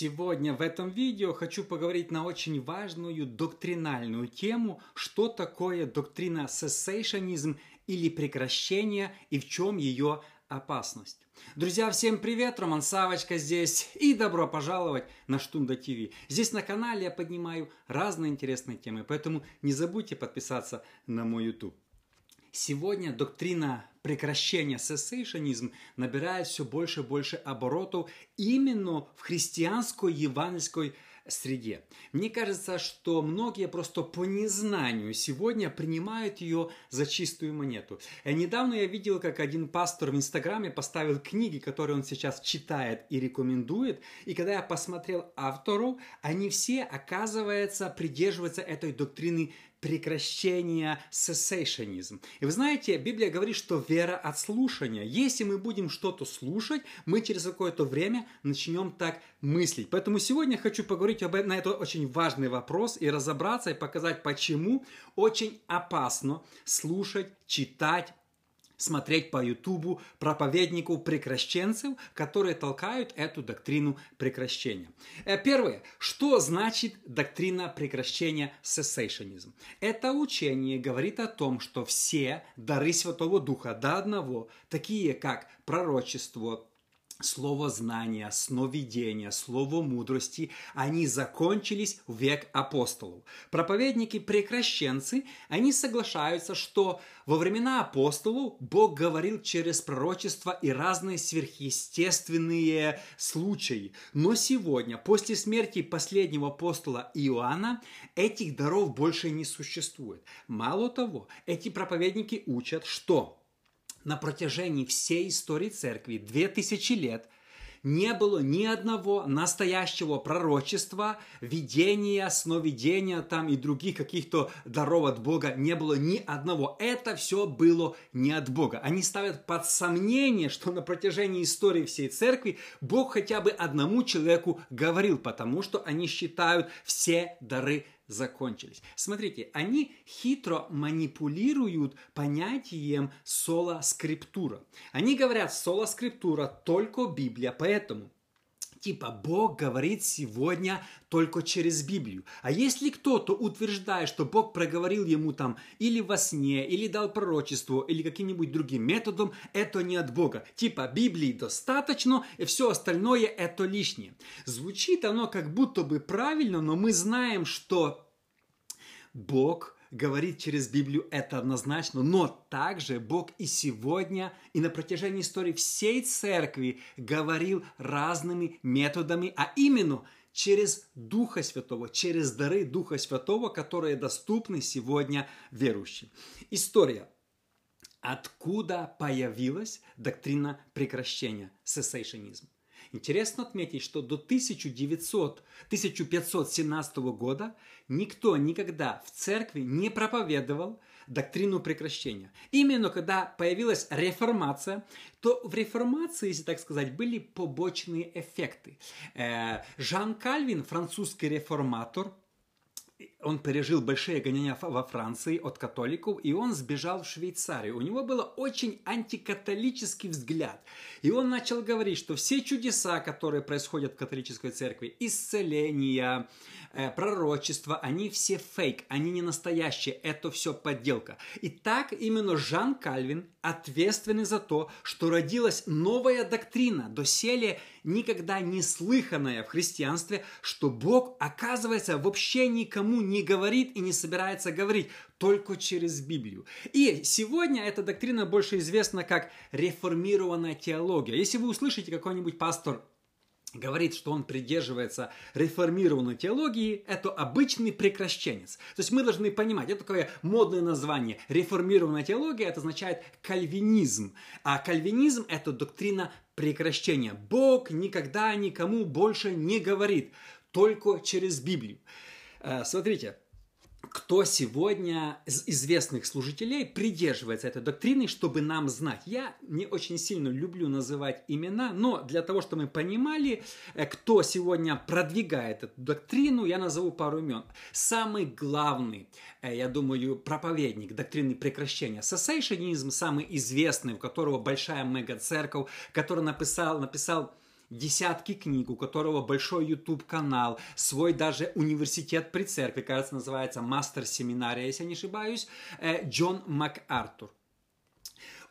Сегодня в этом видео хочу поговорить на очень важную доктринальную тему, что такое доктрина сессейшонизм или прекращение и в чем ее опасность. Друзья, всем привет, Роман Савочка здесь и добро пожаловать на Штунда ТВ. Здесь на канале я поднимаю разные интересные темы, поэтому не забудьте подписаться на мой YouTube. Сегодня доктрина прекращения сессейшонизм набирает все больше и больше оборотов именно в христианской евангельской среде. Мне кажется, что многие просто по незнанию сегодня принимают ее за чистую монету. И недавно я видел, как один пастор в Инстаграме поставил книги, которые он сейчас читает и рекомендует. И когда я посмотрел авторов, они все, оказывается, придерживаются этой доктрины прекращения cessationism. И вы знаете, Библия говорит, что вера от слушания. Если мы будем что-то слушать, мы через какое-то время начнем так мыслить. Поэтому сегодня я хочу поговорить об, на этот очень важный вопрос и разобраться и показать, почему очень опасно слушать, читать, смотреть по Ютубу проповедников прекращенцев, которые толкают эту доктрину прекращения. Э, первое. Что значит доктрина прекращения cessationism? Это учение говорит о том, что все дары Святого Духа до одного, такие как пророчество, слово знания, сновидения, слово мудрости, они закончились в век апостолов. Проповедники-прекращенцы, они соглашаются, что во времена апостолов Бог говорил через пророчества и разные сверхъестественные случаи. Но сегодня, после смерти последнего апостола Иоанна, этих даров больше не существует. Мало того, эти проповедники учат, что на протяжении всей истории церкви, две тысячи лет, не было ни одного настоящего пророчества, видения, сновидения там и других каких-то даров от Бога. Не было ни одного. Это все было не от Бога. Они ставят под сомнение, что на протяжении истории всей церкви Бог хотя бы одному человеку говорил, потому что они считают все дары закончились. Смотрите, они хитро манипулируют понятием соло-скриптура. Они говорят, соло-скриптура только Библия, поэтому Типа Бог говорит сегодня только через Библию. А если кто-то утверждает, что Бог проговорил ему там или во сне, или дал пророчество, или каким-нибудь другим методом, это не от Бога. Типа Библии достаточно, и все остальное это лишнее. Звучит оно как будто бы правильно, но мы знаем, что Бог говорит через Библию это однозначно, но также Бог и сегодня, и на протяжении истории всей церкви говорил разными методами, а именно через Духа Святого, через дары Духа Святого, которые доступны сегодня верующим. История. Откуда появилась доктрина прекращения, cessationism? Интересно отметить, что до 1900, 1517 года никто никогда в церкви не проповедовал доктрину прекращения. Именно когда появилась реформация, то в реформации, если так сказать, были побочные эффекты. Э, Жан Кальвин, французский реформатор, он пережил большие гонения во Франции от католиков, и он сбежал в Швейцарию. У него был очень антикатолический взгляд. И он начал говорить, что все чудеса, которые происходят в католической церкви, исцеления, э, пророчества, они все фейк, они не настоящие, это все подделка. И так именно Жан Кальвин ответственный за то, что родилась новая доктрина, доселе никогда не слыханная в христианстве, что Бог, оказывается, вообще никому не говорит и не собирается говорить, только через Библию. И сегодня эта доктрина больше известна как реформированная теология. Если вы услышите какой-нибудь пастор говорит, что он придерживается реформированной теологии, это обычный прекращенец. То есть мы должны понимать, это такое модное название. Реформированная теология, это означает кальвинизм. А кальвинизм – это доктрина прекращения. Бог никогда никому больше не говорит, только через Библию. Э, смотрите, кто сегодня из известных служителей придерживается этой доктрины, чтобы нам знать. Я не очень сильно люблю называть имена, но для того, чтобы мы понимали, э, кто сегодня продвигает эту доктрину, я назову пару имен. Самый главный, э, я думаю, проповедник доктрины прекращения, сессейшенизм, самый известный, у которого большая мега-церковь, который написал, написал десятки книг, у которого большой YouTube-канал, свой даже университет при церкви, кажется, называется Мастер Семинария, если я не ошибаюсь, э, Джон МакАртур.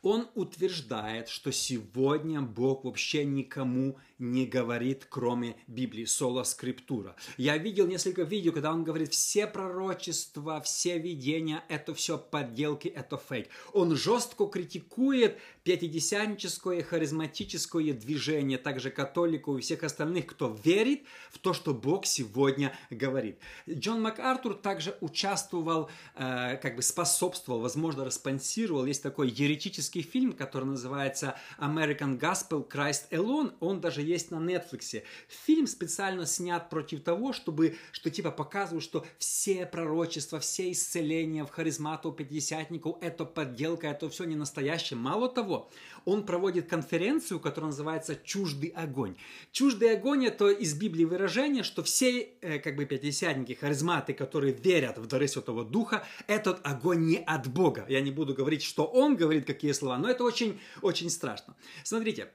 Он утверждает, что сегодня Бог вообще никому не говорит, кроме Библии, соло скриптура. Я видел несколько видео, когда он говорит, все пророчества, все видения, это все подделки, это фейк. Он жестко критикует пятидесятническое, харизматическое движение, также католиков и всех остальных, кто верит в то, что Бог сегодня говорит. Джон МакАртур также участвовал, э, как бы способствовал, возможно, респонсировал. Есть такой еретический фильм, который называется American Gospel Christ Alone. Он даже есть на Netflix. Фильм специально снят против того, чтобы, что типа показывают, что все пророчества, все исцеления в харизмату пятидесятников, это подделка, это все не настоящее. Мало того, он проводит конференцию, которая называется «Чуждый огонь». Чуждый огонь – это из Библии выражение, что все э, как бы пятидесятники, харизматы, которые верят в дары Святого Духа, этот огонь не от Бога. Я не буду говорить, что он говорит, какие слова, но это очень, очень страшно. Смотрите,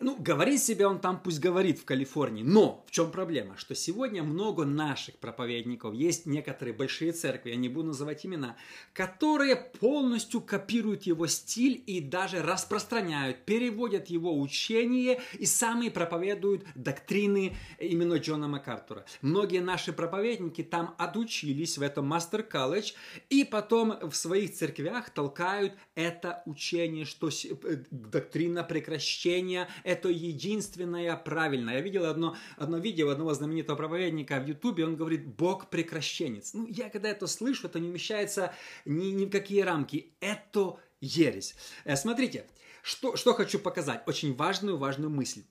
ну, говорить себе он там пусть говорит в Калифорнии, но в чем проблема? Что сегодня много наших проповедников, есть некоторые большие церкви, я не буду называть имена, которые полностью копируют его стиль и даже распространяют, переводят его учение и сами проповедуют доктрины именно Джона МакАртура. Многие наши проповедники там отучились в этом мастер-колледж и потом в своих церквях толкают это учение, что э, доктрина прекращения это единственное правильное. Я видел одно, одно видео одного знаменитого проповедника в Ютубе, он говорит, Бог прекращенец. Ну, я когда это слышу, это не умещается ни, ни в какие рамки. Это ересь. Э, смотрите, что, что хочу показать. Очень важную, важную мысль.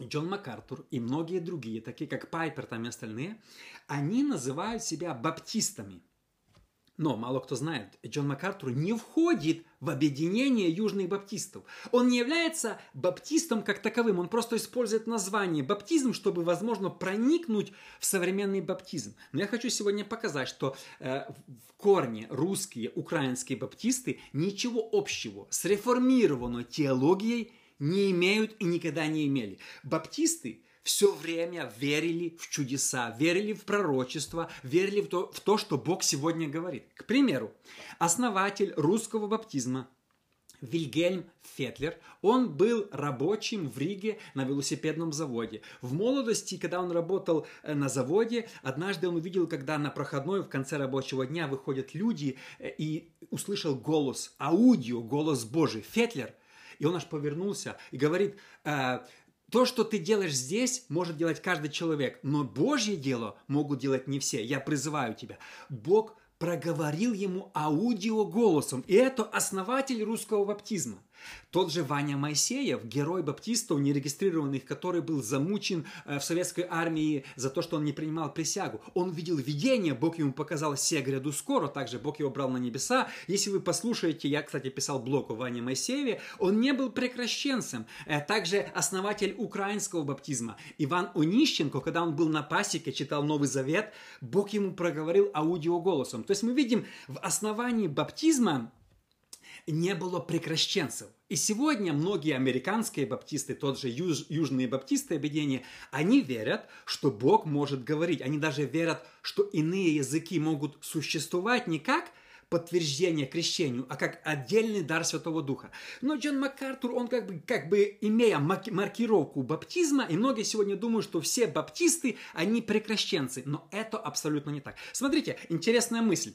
Джон МакАртур и многие другие, такие как Пайпер там и остальные, они называют себя баптистами – но мало кто знает, Джон МакАртур не входит в объединение южных баптистов. Он не является баптистом как таковым, он просто использует название баптизм, чтобы, возможно, проникнуть в современный баптизм. Но я хочу сегодня показать, что э, в корне русские, украинские баптисты ничего общего с реформированной теологией не имеют и никогда не имели. Баптисты все время верили в чудеса, верили в пророчество, верили в то, в то, что Бог сегодня говорит. К примеру, основатель русского баптизма Вильгельм Фетлер, он был рабочим в Риге на велосипедном заводе. В молодости, когда он работал э, на заводе, однажды он увидел, когда на проходной в конце рабочего дня выходят люди э, и услышал голос, аудио, голос Божий. Фетлер, и он аж повернулся и говорит, «Э, то, что ты делаешь здесь, может делать каждый человек, но Божье дело могут делать не все. Я призываю тебя. Бог проговорил ему аудио голосом. И это основатель русского баптизма. Тот же Ваня Моисеев, герой баптистов, нерегистрированных, который был замучен э, в советской армии за то, что он не принимал присягу. Он видел видение, Бог ему показал «Се гряду скоро», также Бог его брал на небеса. Если вы послушаете, я, кстати, писал блог о Ване Моисееве, он не был прекращенцем. Э, также основатель украинского баптизма. Иван Онищенко, когда он был на пасеке, читал Новый Завет, Бог ему проговорил аудиоголосом. То есть мы видим в основании баптизма не было прекращенцев. И сегодня многие американские баптисты, тот же юж, южные баптисты объединения, они верят, что Бог может говорить. Они даже верят, что иные языки могут существовать не как подтверждение крещению, а как отдельный дар Святого Духа. Но Джон МакАртур, он как бы, как бы имея маркировку баптизма, и многие сегодня думают, что все баптисты, они прекращенцы. Но это абсолютно не так. Смотрите, интересная мысль.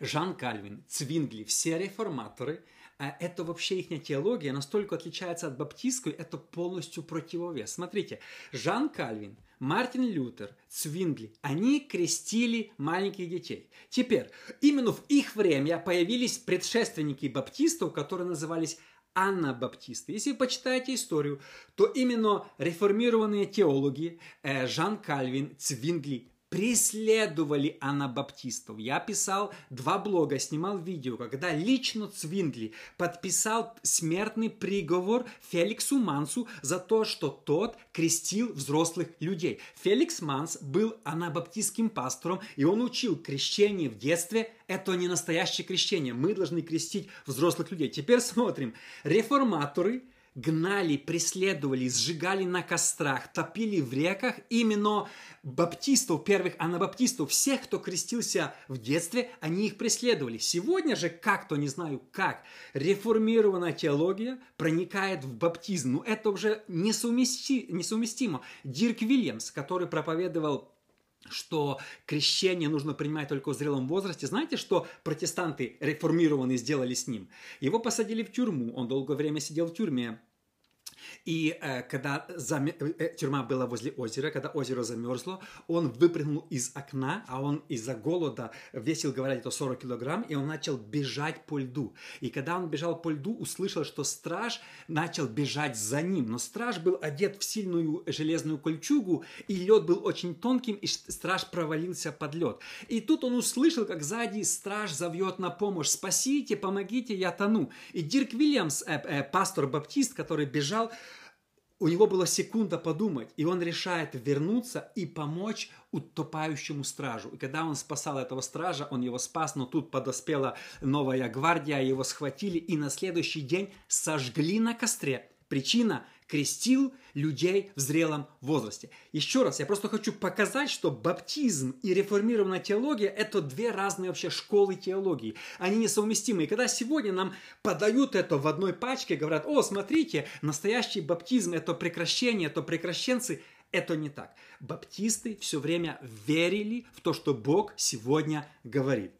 Жан Кальвин, Цвингли, все реформаторы, а это вообще их теология настолько отличается от баптистской, это полностью противовес. Смотрите, Жан Кальвин, Мартин Лютер, Цвингли, они крестили маленьких детей. Теперь, именно в их время появились предшественники баптистов, которые назывались аннабаптисты. Если вы почитаете историю, то именно реформированные теологи э, Жан Кальвин, Цвингли, преследовали анабаптистов. Я писал два блога, снимал видео, когда лично Цвингли подписал смертный приговор Феликсу Мансу за то, что тот крестил взрослых людей. Феликс Манс был анабаптистским пастором, и он учил крещение в детстве – это не настоящее крещение. Мы должны крестить взрослых людей. Теперь смотрим. Реформаторы – гнали, преследовали, сжигали на кострах, топили в реках именно баптистов, первых анабаптистов, всех, кто крестился в детстве, они их преследовали. Сегодня же, как-то, не знаю как, реформированная теология проникает в баптизм. Ну, это уже несовмести, несовместимо. Дирк Вильямс, который проповедовал что крещение нужно принимать только в зрелом возрасте. Знаете, что протестанты реформированные сделали с ним? Его посадили в тюрьму, он долгое время сидел в тюрьме. И э, когда зам... Э, тюрьма была возле озера, когда озеро замерзло, он выпрыгнул из окна, а он из-за голода весил, говорят, это 40 килограмм, и он начал бежать по льду. И когда он бежал по льду, услышал, что страж начал бежать за ним. Но страж был одет в сильную железную кольчугу, и лед был очень тонким, и страж провалился под лед. И тут он услышал, как сзади страж зовет на помощь. «Спасите, помогите, я тону». И Дирк Вильямс, э, э, пастор-баптист, который бежал, у него была секунда подумать, и он решает вернуться и помочь утопающему стражу. И когда он спасал этого стража, он его спас, но тут подоспела новая гвардия, его схватили и на следующий день сожгли на костре. Причина – крестил людей в зрелом возрасте. Еще раз, я просто хочу показать, что баптизм и реформированная теология – это две разные вообще школы теологии. Они несовместимы. И когда сегодня нам подают это в одной пачке, говорят, о, смотрите, настоящий баптизм – это прекращение, это прекращенцы – это не так. Баптисты все время верили в то, что Бог сегодня говорит.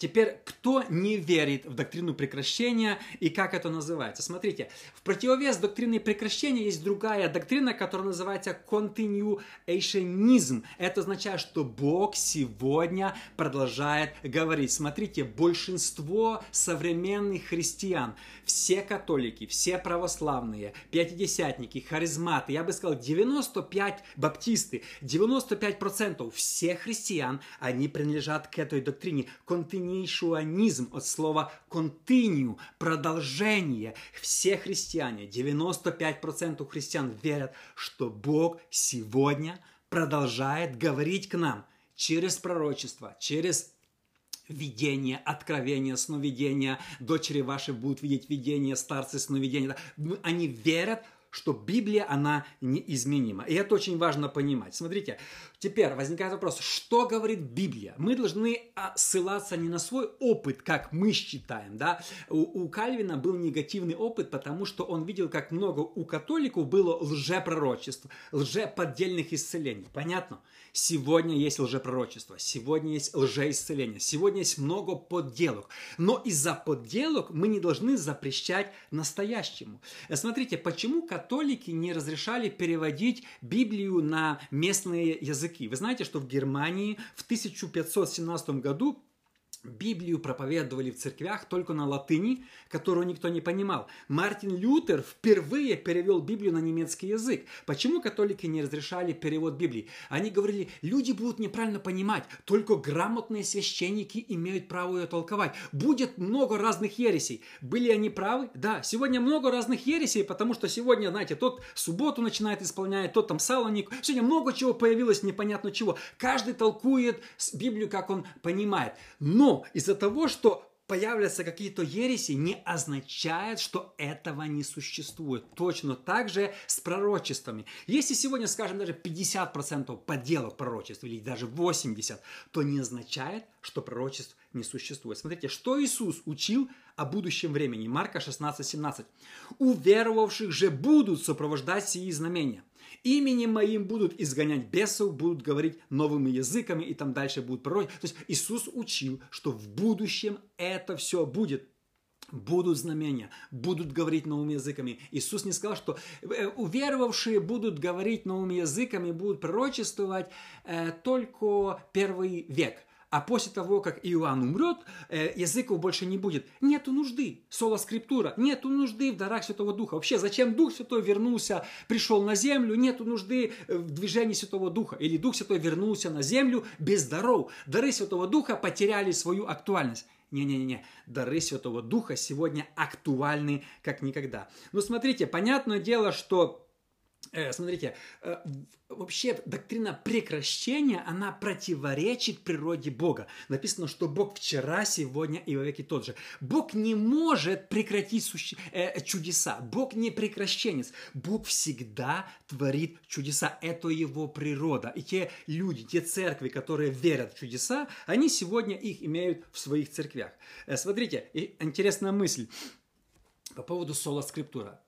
Теперь, кто не верит в доктрину прекращения и как это называется? Смотрите, в противовес доктрине прекращения есть другая доктрина, которая называется continuationism. Это означает, что Бог сегодня продолжает говорить. Смотрите, большинство современных христиан, все католики, все православные, пятидесятники, харизматы, я бы сказал 95 баптисты, 95% всех христиан, они принадлежат к этой доктрине. Continue continuationism от слова continue, продолжение. Все христиане, 95% христиан верят, что Бог сегодня продолжает говорить к нам через пророчество, через видение, откровение, сновидение. Дочери ваши будут видеть видение, старцы сновидения. Они верят, что Библия, она неизменима. И это очень важно понимать. Смотрите, теперь возникает вопрос, что говорит Библия? Мы должны ссылаться не на свой опыт, как мы считаем. Да? У, у Кальвина был негативный опыт, потому что он видел, как много у католиков было лжепророчеств, лжеподдельных исцелений. Понятно? Сегодня есть лжепророчество, сегодня есть лжеисцеление, сегодня есть много подделок. Но из-за подделок мы не должны запрещать настоящему. Смотрите, почему католики не разрешали переводить Библию на местные языки? Вы знаете, что в Германии в 1517 году Библию проповедовали в церквях только на латыни, которую никто не понимал. Мартин Лютер впервые перевел Библию на немецкий язык. Почему католики не разрешали перевод Библии? Они говорили, люди будут неправильно понимать, только грамотные священники имеют право ее толковать. Будет много разных ересей. Были они правы? Да, сегодня много разных ересей, потому что сегодня, знаете, тот субботу начинает исполнять, тот там салоник. Сегодня много чего появилось, непонятно чего. Каждый толкует Библию, как он понимает. Но но из-за того, что появляются какие-то ереси, не означает, что этого не существует. Точно так же с пророчествами. Если сегодня, скажем, даже 50% подделок пророчеств, или даже 80%, то не означает, что пророчеств не существует. Смотрите, что Иисус учил о будущем времени. Марка 16, 17. «Уверовавших же будут сопровождать сии знамения. Именем моим будут изгонять бесов, будут говорить новыми языками и там дальше будут пророки. То есть Иисус учил, что в будущем это все будет. Будут знамения, будут говорить новыми языками. Иисус не сказал, что э, уверовавшие будут говорить новыми языками, будут пророчествовать э, только первый век – а после того, как Иоанн умрет, э, языков больше не будет. Нету нужды. Соло скриптура. Нету нужды в дарах Святого Духа. Вообще, зачем Дух Святой вернулся, пришел на землю? Нету нужды в движении Святого Духа. Или Дух Святой вернулся на землю без даров. Дары Святого Духа потеряли свою актуальность. Не-не-не, дары Святого Духа сегодня актуальны как никогда. Но смотрите, понятное дело, что Э, смотрите, э, вообще доктрина прекращения, она противоречит природе Бога. Написано, что Бог вчера, сегодня и во веки тот же. Бог не может прекратить суще... э, чудеса. Бог не прекращенец. Бог всегда творит чудеса. Это его природа. И те люди, те церкви, которые верят в чудеса, они сегодня их имеют в своих церквях. Э, смотрите, интересная мысль по поводу сола скриптура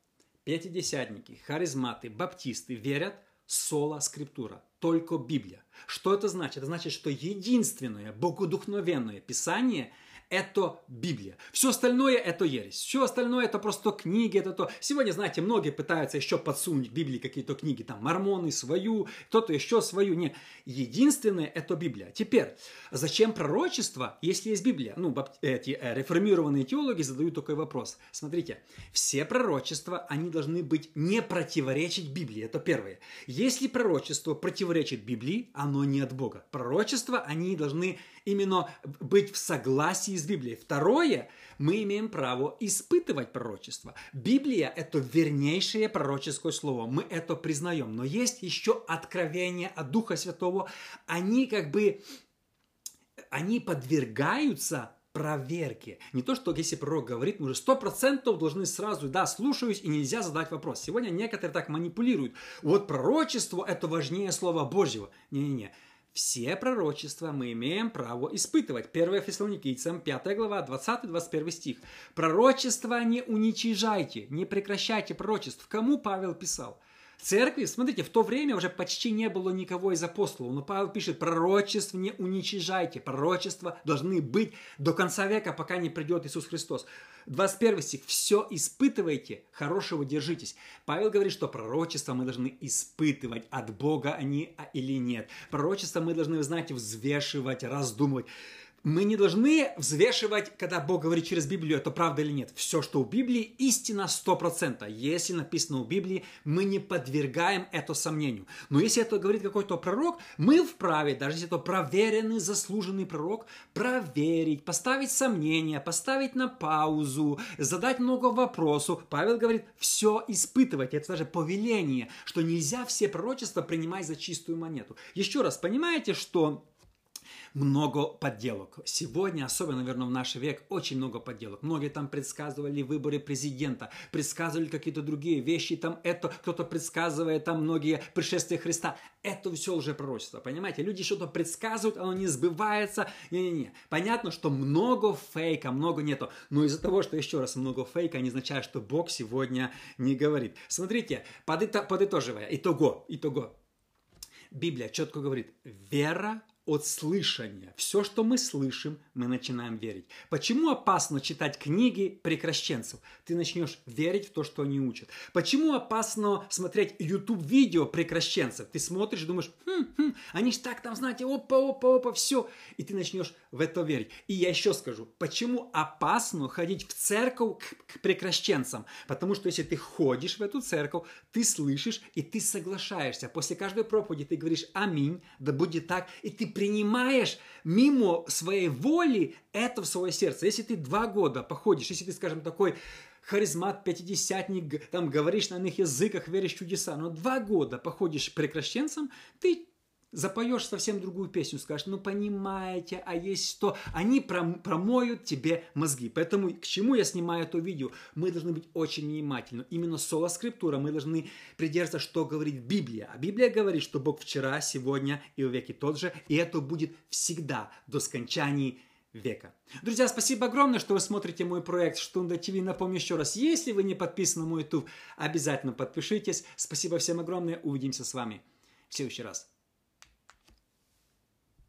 пятидесятники, харизматы, баптисты верят соло скриптура, только Библия. Что это значит? Это значит, что единственное богодухновенное писание – это Библия. Все остальное это ересь. Все остальное это просто книги, это то. Сегодня, знаете, многие пытаются еще подсунуть Библии какие-то книги, там, мормоны свою, кто-то еще свою. Не. Единственное это Библия. Теперь, зачем пророчество, если есть Библия? Ну, эти э, реформированные теологи задают такой вопрос. Смотрите, все пророчества, они должны быть не противоречить Библии. Это первое. Если пророчество противоречит Библии, оно не от Бога. Пророчества, они должны именно быть в согласии с Библией. Второе, мы имеем право испытывать пророчество. Библия – это вернейшее пророческое слово. Мы это признаем. Но есть еще откровения от Духа Святого. Они как бы, они подвергаются проверке. Не то, что если пророк говорит, мы уже сто процентов должны сразу, да, слушаюсь, и нельзя задать вопрос. Сегодня некоторые так манипулируют. Вот пророчество – это важнее Слова Божьего. Не-не-не. Все пророчества мы имеем право испытывать. 1 Фессалоникийцам, 5 глава, 20-21 стих. Пророчества не уничижайте, не прекращайте пророчеств. Кому Павел писал? Церкви, смотрите, в то время уже почти не было никого из апостолов, но Павел пишет, пророчеств не уничижайте, пророчества должны быть до конца века, пока не придет Иисус Христос. 21 стих. «Все испытывайте, хорошего держитесь». Павел говорит, что пророчество мы должны испытывать, от Бога они а, или нет. Пророчество мы должны, знаете, взвешивать, раздумывать. Мы не должны взвешивать, когда Бог говорит через Библию, это правда или нет. Все, что в Библии, истина 100%. Если написано в Библии, мы не подвергаем это сомнению. Но если это говорит какой-то пророк, мы вправе, даже если это проверенный, заслуженный пророк, проверить, поставить сомнения, поставить на паузу, задать много вопросов. Павел говорит, все испытывать. Это даже повеление, что нельзя все пророчества принимать за чистую монету. Еще раз, понимаете, что много подделок. Сегодня, особенно, наверное, в наш век, очень много подделок. Многие там предсказывали выборы президента, предсказывали какие-то другие вещи, там это, кто-то предсказывает там многие пришествия Христа. Это все уже пророчество, понимаете? Люди что-то предсказывают, оно не сбывается. Не-не-не. Понятно, что много фейка, много нету. Но из-за того, что еще раз много фейка, не означает, что Бог сегодня не говорит. Смотрите, подытоживая, итого, итого. Библия четко говорит, вера от слышания. Все, что мы слышим, мы начинаем верить. Почему опасно читать книги прекращенцев? Ты начнешь верить в то, что они учат. Почему опасно смотреть YouTube-видео прекращенцев? Ты смотришь, думаешь, хм, хм, они же так там, знаете, опа, опа, опа, все. И ты начнешь в это верить. И я еще скажу, почему опасно ходить в церковь к, к прекращенцам? Потому что если ты ходишь в эту церковь, ты слышишь и ты соглашаешься. После каждой проповеди ты говоришь «Аминь», да будет так, и ты принимаешь мимо своей воли это в свое сердце. Если ты два года походишь, если ты, скажем, такой харизмат, пятидесятник, там говоришь на иных языках, веришь в чудеса, но два года походишь прекращенцем, ты запоешь совсем другую песню, скажешь, ну понимаете, а есть что? Они промоют тебе мозги. Поэтому к чему я снимаю это видео? Мы должны быть очень внимательны. Именно соло скриптура мы должны придерживаться, что говорит Библия. А Библия говорит, что Бог вчера, сегодня и в веки тот же, и это будет всегда до скончания века. Друзья, спасибо огромное, что вы смотрите мой проект Штунда ТВ. Напомню еще раз, если вы не подписаны на мой YouTube, обязательно подпишитесь. Спасибо всем огромное. Увидимся с вами в следующий раз.